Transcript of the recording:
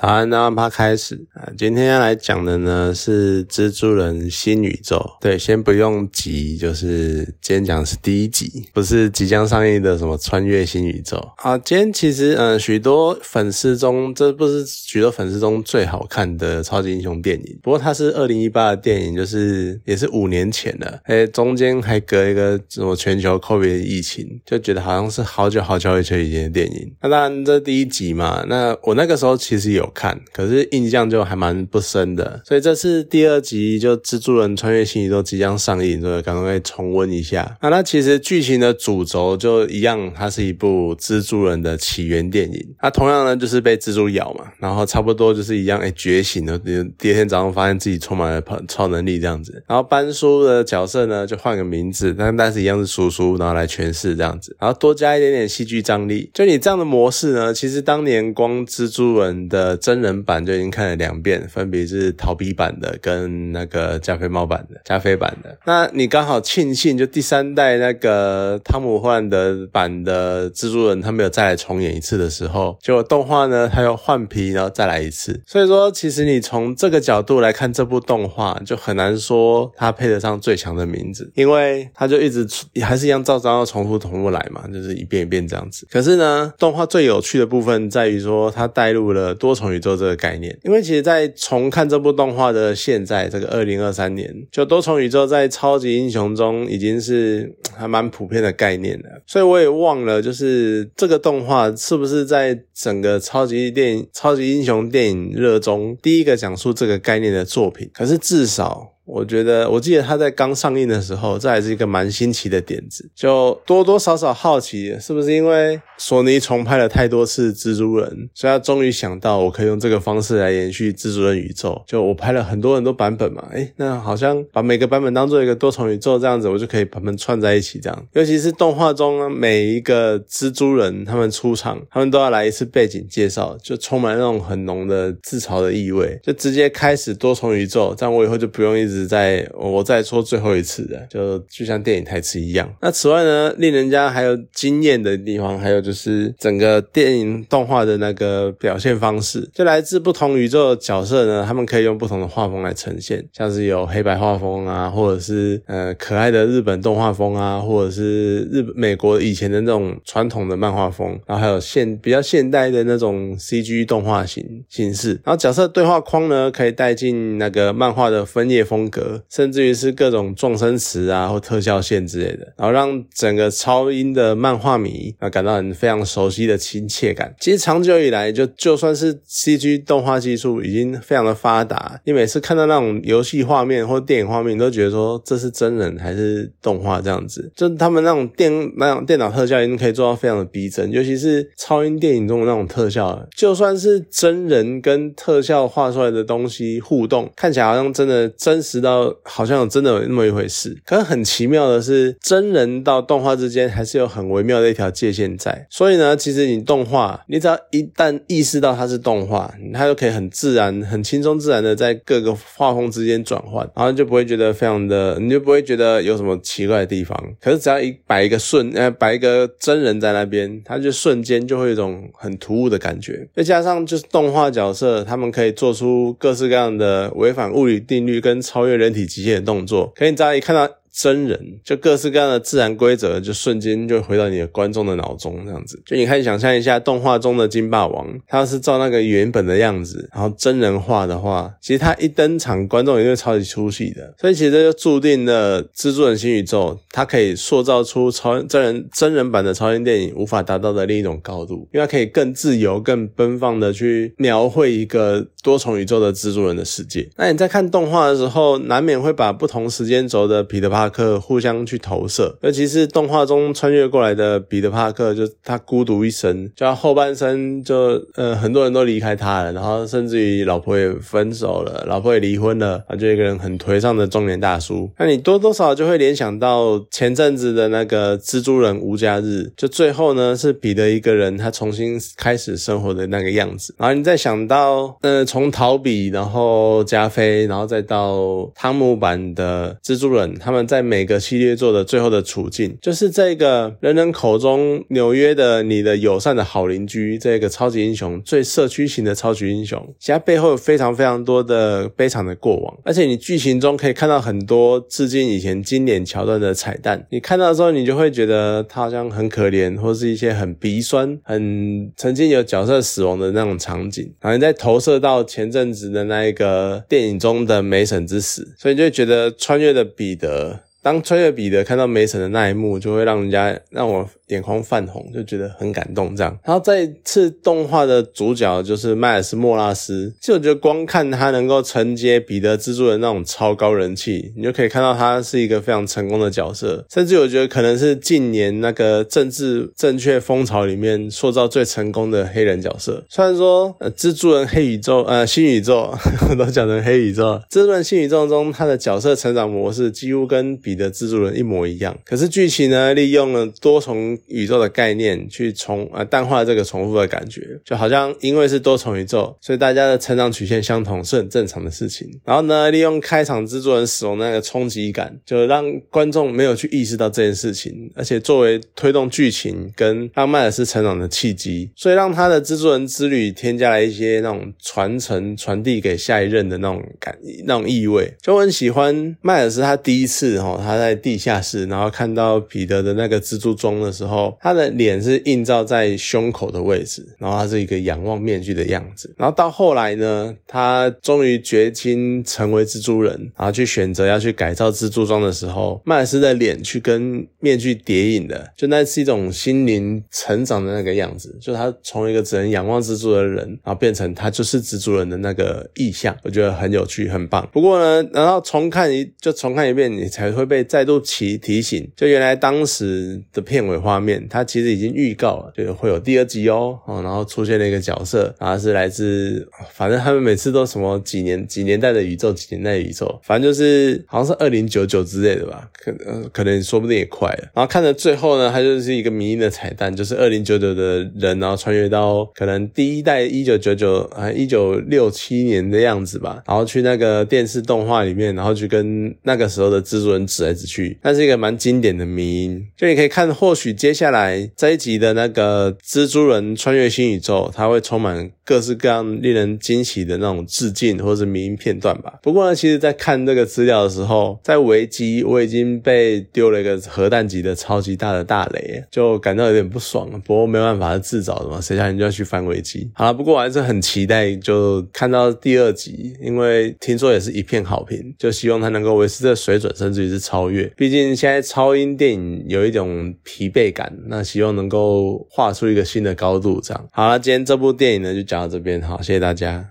早安，那趴开始啊！今天要来讲的呢是蜘蛛人新宇宙。对，先不用急，就是今天讲的是第一集，不是即将上映的什么穿越新宇宙啊。今天其实，嗯，许多粉丝中，这不是许多粉丝中最好看的超级英雄电影。不过它是二零一八的电影，就是也是五年前了，哎，中间还隔一个什么全球 COVID 疫情，就觉得好像是好久好久以前以前的电影。那当然，这第一集嘛，那我那个时候其实有。看，可是印象就还蛮不深的，所以这次第二集就蜘蛛人穿越新宇宙即将上映，所以赶快重温一下。那它其实剧情的主轴就一样，它是一部蜘蛛人的起源电影。那同样呢，就是被蜘蛛咬嘛，然后差不多就是一样，哎，觉醒了，第二天早上发现自己充满了超超能力这样子。然后班叔的角色呢，就换个名字，但但是一样是叔叔，然后来诠释这样子，然后多加一点点戏剧张力。就你这样的模式呢，其实当年光蜘蛛人的。真人版就已经看了两遍，分别是逃避版的跟那个加菲猫版的加菲版的。那你刚好庆幸，就第三代那个汤姆·霍兰德版的蜘蛛人，他没有再来重演一次的时候，结果动画呢，他又换皮，然后再来一次。所以说，其实你从这个角度来看这部动画，就很难说它配得上最强的名字，因为它就一直还是一样照章要重复重复来嘛，就是一遍一遍这样子。可是呢，动画最有趣的部分在于说，它带入了多重。宇宙这个概念，因为其实，在重看这部动画的现在，这个二零二三年，就多重宇宙在超级英雄中已经是 还蛮普遍的概念了。所以我也忘了，就是这个动画是不是在整个超级电影、超级英雄电影热中第一个讲述这个概念的作品。可是至少。我觉得，我记得他在刚上映的时候，这还是一个蛮新奇的点子，就多多少少好奇，是不是因为索尼重拍了太多次蜘蛛人，所以他终于想到我可以用这个方式来延续蜘蛛人宇宙。就我拍了很多很多版本嘛，诶那好像把每个版本当做一个多重宇宙这样子，我就可以把它们串在一起这样。尤其是动画中呢每一个蜘蛛人他们出场，他们都要来一次背景介绍，就充满那种很浓的自嘲的意味，就直接开始多重宇宙，这样我以后就不用一直。在我再说最后一次的，就就像电影台词一样。那此外呢，令人家还有惊艳的地方，还有就是整个电影动画的那个表现方式，就来自不同宇宙的角色呢，他们可以用不同的画风来呈现，像是有黑白画风啊，或者是呃可爱的日本动画风啊，或者是日本美国以前的那种传统的漫画风，然后还有现比较现代的那种 CG 动画形形式，然后角色对话框呢，可以带进那个漫画的分页风。格，甚至于是各种撞声词啊，或特效线之类的，然后让整个超英的漫画迷啊感到很非常熟悉的亲切感。其实长久以来，就就算是 CG 动画技术已经非常的发达，你每次看到那种游戏画面或电影画面，你都觉得说这是真人还是动画这样子。就他们那种电那种电脑特效已经可以做到非常的逼真，尤其是超英电影中的那种特效，就算是真人跟特效画出来的东西互动，看起来好像真的真实知道好像真的有那么一回事，可是很奇妙的是，真人到动画之间还是有很微妙的一条界限在。所以呢，其实你动画，你只要一旦意识到它是动画，它就可以很自然、很轻松自然的在各个画风之间转换，然后就不会觉得非常的，你就不会觉得有什么奇怪的地方。可是只要一摆一个瞬，呃，摆一个真人在那边，它就瞬间就会有一种很突兀的感觉。再加上就是动画角色，他们可以做出各式各样的违反物理定律跟超对。人体极限的动作，可以大家一看到。真人就各式各样的自然规则，就瞬间就回到你的观众的脑中，这样子。就你可以想象一下，动画中的金霸王，他是照那个原本的样子，然后真人化的话，其实他一登场，观众也会超级出戏的。所以其实这就注定了蜘蛛人新宇宙，它可以塑造出超真人真人版的超英电影无法达到的另一种高度，因为它可以更自由、更奔放的去描绘一个多重宇宙的蜘蛛人的世界。那你在看动画的时候，难免会把不同时间轴的彼得帕。帕克互相去投射，尤其是动画中穿越过来的彼得帕克，就他孤独一生，就他后半生就呃很多人都离开他了，然后甚至于老婆也分手了，老婆也离婚了，他就一个人很颓丧的中年大叔。那你多多少就会联想到前阵子的那个蜘蛛人无家日，就最后呢是彼得一个人他重新开始生活的那个样子。然后你再想到呃从逃避，然后加菲，然后再到汤姆版的蜘蛛人，他们。在每个系列做的最后的处境，就是这个人人口中纽约的你的友善的好邻居，这个超级英雄，最社区型的超级英雄，其他背后有非常非常多的悲惨的过往，而且你剧情中可以看到很多致敬以前经典桥段的彩蛋，你看到的时候，你就会觉得他好像很可怜，或是一些很鼻酸、很曾经有角色死亡的那种场景，然后你再投射到前阵子的那一个电影中的梅婶之死，所以就觉得穿越的彼得。当穿越彼得看到梅婶的那一幕，就会让人家让我眼眶泛红，就觉得很感动。这样，然后这次动画的主角就是迈尔斯·莫拉斯，就我觉得光看他能够承接彼得蜘蛛人那种超高人气，你就可以看到他是一个非常成功的角色。甚至我觉得可能是近年那个政治正确风潮里面塑造最成功的黑人角色。虽然说，呃，蜘蛛人黑宇宙，呃，新宇宙 都讲成黑宇宙，蜘蛛人新宇宙中他的角色成长模式几乎跟。彼的蜘蛛人一模一样，可是剧情呢，利用了多重宇宙的概念去重呃淡化这个重复的感觉，就好像因为是多重宇宙，所以大家的成长曲线相同是很正常的事情。然后呢，利用开场蜘蛛人死亡那个冲击感，就让观众没有去意识到这件事情，而且作为推动剧情跟让迈尔斯成长的契机，所以让他的蜘蛛人之旅添加了一些那种传承传递给下一任的那种感那种意味。就很喜欢迈尔斯他第一次哈。他他在地下室，然后看到彼得的那个蜘蛛装的时候，他的脸是映照在胸口的位置，然后他是一个仰望面具的样子。然后到后来呢，他终于决心成为蜘蛛人，然后去选择要去改造蜘蛛装的时候，迈尔斯的脸去跟面具叠影的，就那是一种心灵成长的那个样子，就他从一个只能仰望蜘蛛的人，然后变成他就是蜘蛛人的那个意象，我觉得很有趣，很棒。不过呢，然后重看一就重看一遍，你才会。被再度提提醒，就原来当时的片尾画面，它其实已经预告了，就是会有第二集哦，然后出现了一个角色，然后是来自，反正他们每次都什么几年几年代的宇宙，几年代的宇宙，反正就是好像是二零九九之类的吧，可能可能说不定也快了。然后看着最后呢，它就是一个迷因的彩蛋，就是二零九九的人，然后穿越到可能第一代一九九九啊一九六七年的样子吧，然后去那个电视动画里面，然后去跟那个时候的蜘蛛人。指来指去，那是一个蛮经典的迷音。就你可以看，或许接下来这一集的那个蜘蛛人穿越新宇宙，它会充满各式各样令人惊喜的那种致敬或者是迷音片段吧。不过呢，其实在看这个资料的时候，在维基我已经被丢了一个核弹级的超级大的大雷，就感到有点不爽。不过没办法，是自找的嘛，谁叫你就要去翻维基。好了，不过我还是很期待就看到第二集，因为听说也是一片好评，就希望它能够维持这水准，甚至于是。超越，毕竟现在超英电影有一种疲惫感，那希望能够画出一个新的高度。这样好了，今天这部电影呢就讲到这边，好，谢谢大家。